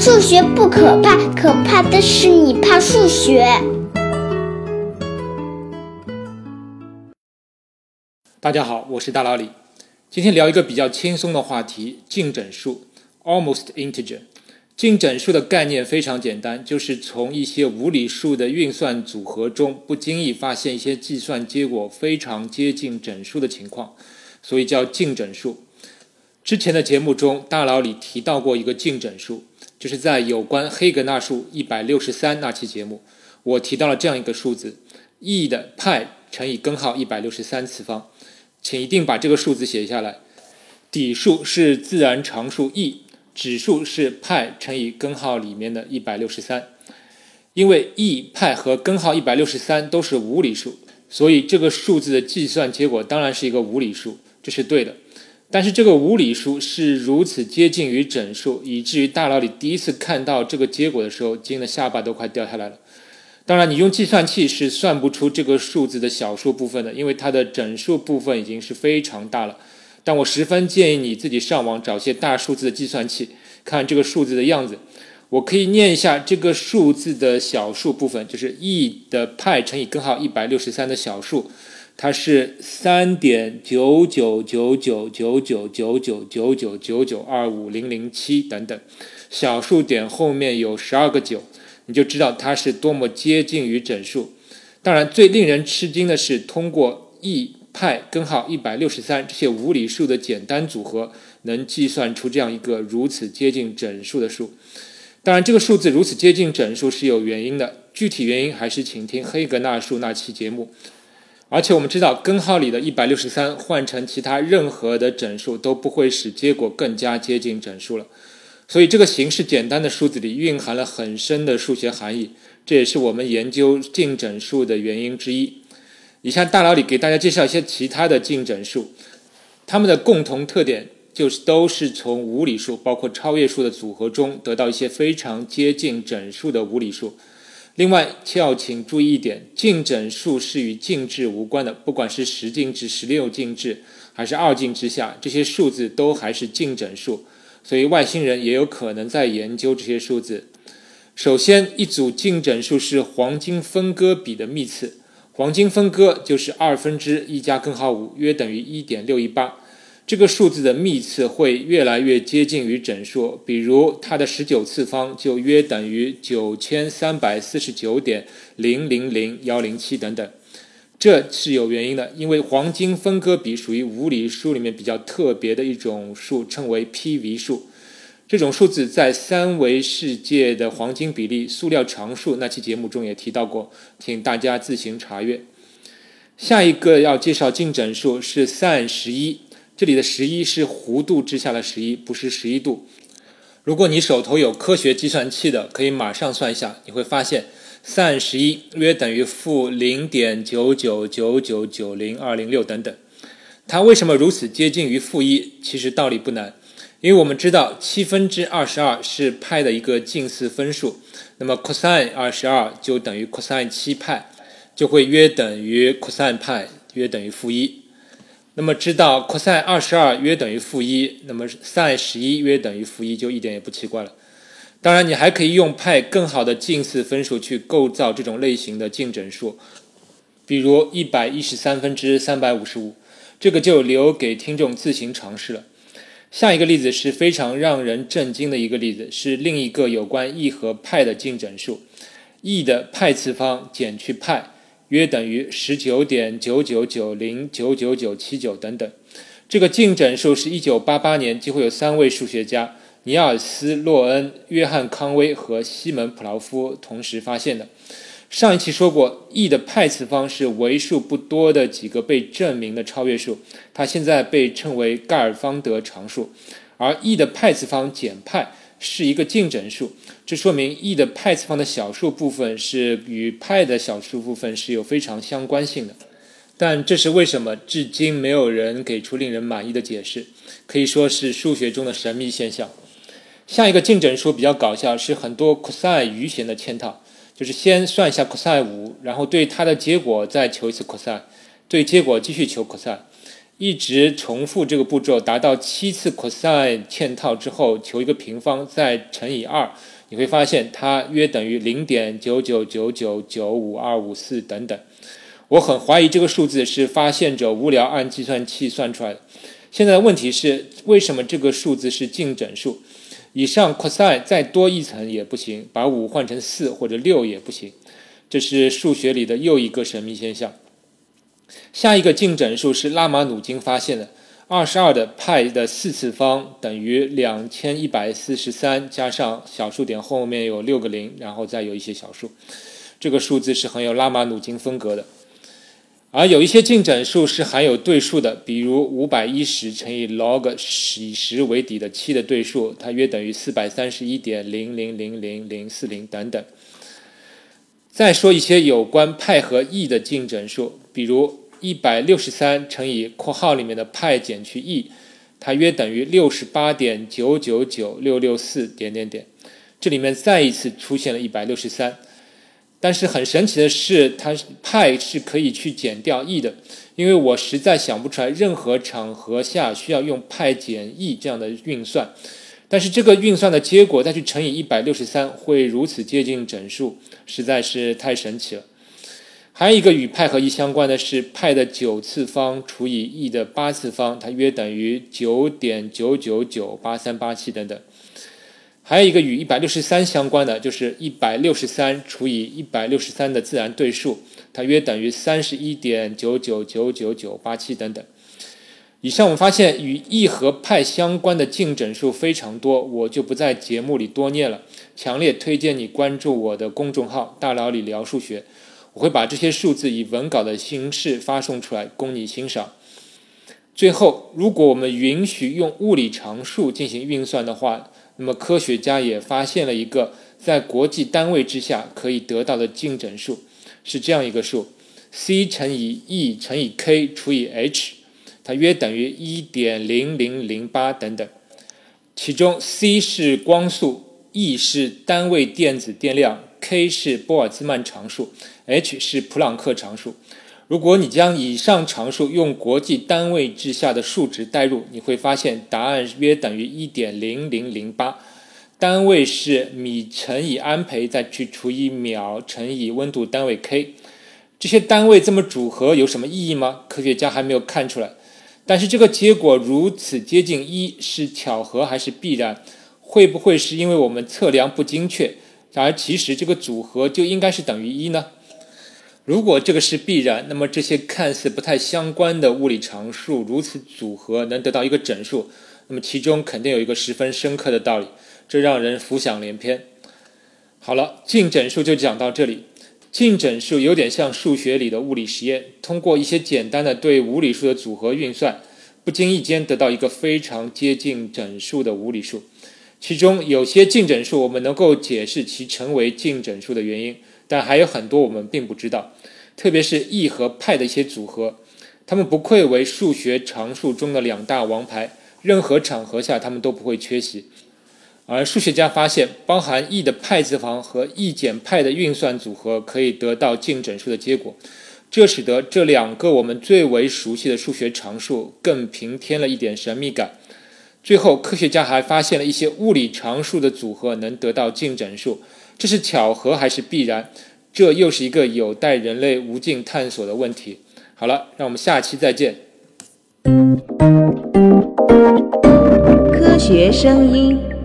数学不可怕，可怕的是你怕数学。大家好，我是大老李。今天聊一个比较轻松的话题——净整数 （almost integer）。净整数的概念非常简单，就是从一些无理数的运算组合中，不经意发现一些计算结果非常接近整数的情况，所以叫净整数。之前的节目中，大佬里提到过一个净整数，就是在有关黑格纳数一百六十三那期节目，我提到了这样一个数字：e 的派乘以根号一百六十三次方，请一定把这个数字写下来。底数是自然常数 e，指数是派乘以根号里面的一百六十三。因为 e 派和根号一百六十三都是无理数，所以这个数字的计算结果当然是一个无理数，这是对的。但是这个无理数是如此接近于整数，以至于大脑里第一次看到这个结果的时候，惊得下巴都快掉下来了。当然，你用计算器是算不出这个数字的小数部分的，因为它的整数部分已经是非常大了。但我十分建议你自己上网找些大数字的计算器，看这个数字的样子。我可以念一下这个数字的小数部分，就是 e 的派乘以根号一百六十三的小数。它是三点九九九九九九九九九九九九二五零零七等等，小数点后面有十二个九，你就知道它是多么接近于整数。当然，最令人吃惊的是，通过 e 派根号一百六十三这些无理数的简单组合，能计算出这样一个如此接近整数的数。当然，这个数字如此接近整数是有原因的，具体原因还是请听黑格纳数那期节目。而且我们知道，根号里的一百六十三换成其他任何的整数都不会使结果更加接近整数了。所以这个形式简单的数字里蕴含了很深的数学含义，这也是我们研究净整数的原因之一。以下大脑里给大家介绍一些其他的净整数，它们的共同特点就是都是从无理数，包括超越数的组合中得到一些非常接近整数的无理数。另外，要请注意一点，进整数是与进制无关的，不管是十进制、十六进制，还是二进制下，这些数字都还是进整数，所以外星人也有可能在研究这些数字。首先，一组进整数是黄金分割比的幂次，黄金分割就是二分之一加根号五，约等于一点六一八。这个数字的幂次会越来越接近于整数，比如它的十九次方就约等于九千三百四十九点零零零幺零七等等。这是有原因的，因为黄金分割比属于无理数里面比较特别的一种数，称为 PV 数。这种数字在三维世界的黄金比例塑料常数那期节目中也提到过，请大家自行查阅。下一个要介绍净整数是 sin 十一。这里的十一是弧度之下的十一，不是十一度。如果你手头有科学计算器的，可以马上算一下，你会发现 sin 十一约等于负零点九九九九九零二零六等等。它为什么如此接近于负一？其实道理不难，因为我们知道七分之二十二是派的一个近似分数，那么 cosine 二十二就等于 cosine 七派，就会约等于 cos 派约等于负一。那么知道 cos 二十二约等于负一，那么 sin 十一约等于负一，就一点也不奇怪了。当然，你还可以用派更好的近似分数去构造这种类型的近整数，比如一百一十三分之三百五十五，这个就留给听众自行尝试了。下一个例子是非常让人震惊的一个例子，是另一个有关 e 和派的近整数，e 的派次方减去派。约等于十九点九九九零九九九七九等等，这个进整数是一九八八年，几乎有三位数学家尼尔斯·洛恩、约翰·康威和西门·普劳夫同时发现的。上一期说过，e 的派次方是为数不多的几个被证明的超越数，它现在被称为盖尔方德常数，而 e 的派次方减派。是一个净整数，这说明 e 的派次方的小数部分是与派的小数部分是有非常相关性的。但这是为什么？至今没有人给出令人满意的解释，可以说是数学中的神秘现象。下一个净整数比较搞笑，是很多 cosi 余弦的嵌套，就是先算一下 cosi 五，然后对它的结果再求一次 cosi，对结果继续求 cosi。一直重复这个步骤，达到七次 cosine 嵌套之后，求一个平方，再乘以二，你会发现它约等于零点九九九九九五二五四等等。我很怀疑这个数字是发现者无聊按计算器算出来的。现在的问题是，为什么这个数字是净整数？以上 cosine 再多一层也不行，把五换成四或者六也不行。这是数学里的又一个神秘现象。下一个进整数是拉马努金发现的，二十二的派的四次方等于两千一百四十三，加上小数点后面有六个零，然后再有一些小数。这个数字是很有拉马努金风格的。而有一些进整数是含有对数的，比如五百一十乘以 log 以十为底的七的对数，它约等于四百三十一点零零零零零四零等等。再说一些有关派和 e 的进整数，比如一百六十三乘以括号里面的派减去 e，它约等于六十八点九九九六六四点点点。这里面再一次出现了一百六十三。但是很神奇的是，它派是可以去减掉 e 的，因为我实在想不出来任何场合下需要用派减 e 这样的运算。但是这个运算的结果再去乘以一百六十三，会如此接近整数，实在是太神奇了。还有一个与派和 e 相关的是派的九次方除以 e 的八次方，它约等于九点九九九八三八七等等。还有一个与一百六十三相关的，就是一百六十三除以一百六十三的自然对数，它约等于三十一点九九九九九八七等等。以上我们发现与 e 和派相关的净整数非常多，我就不在节目里多念了。强烈推荐你关注我的公众号“大佬里聊数学”，我会把这些数字以文稿的形式发送出来供你欣赏。最后，如果我们允许用物理常数进行运算的话，那么科学家也发现了一个在国际单位之下可以得到的净整数，是这样一个数：c 乘以 e 乘以 k 除以 h，它约等于一点零零零八等等。其中 c 是光速，e 是单位电子电量，k 是波尔兹曼常数，h 是普朗克常数。如果你将以上常数用国际单位制下的数值代入，你会发现答案约等于一点零零零八，单位是米乘以安培，再去除以秒乘以温度单位 K。这些单位这么组合有什么意义吗？科学家还没有看出来。但是这个结果如此接近一，是巧合还是必然？会不会是因为我们测量不精确，而其实这个组合就应该是等于一呢？如果这个是必然，那么这些看似不太相关的物理常数如此组合能得到一个整数，那么其中肯定有一个十分深刻的道理，这让人浮想联翩。好了，净整数就讲到这里。净整数有点像数学里的物理实验，通过一些简单的对无理数的组合运算，不经意间得到一个非常接近整数的无理数。其中有些净整数我们能够解释其成为净整数的原因。但还有很多我们并不知道，特别是 e 和派的一些组合，它们不愧为数学常数中的两大王牌，任何场合下它们都不会缺席。而数学家发现，包含 e 的派次方和 e 减派的运算组合可以得到净整数的结果，这使得这两个我们最为熟悉的数学常数更平添了一点神秘感。最后，科学家还发现了一些物理常数的组合能得到净整数。这是巧合还是必然？这又是一个有待人类无尽探索的问题。好了，让我们下期再见。科学声音。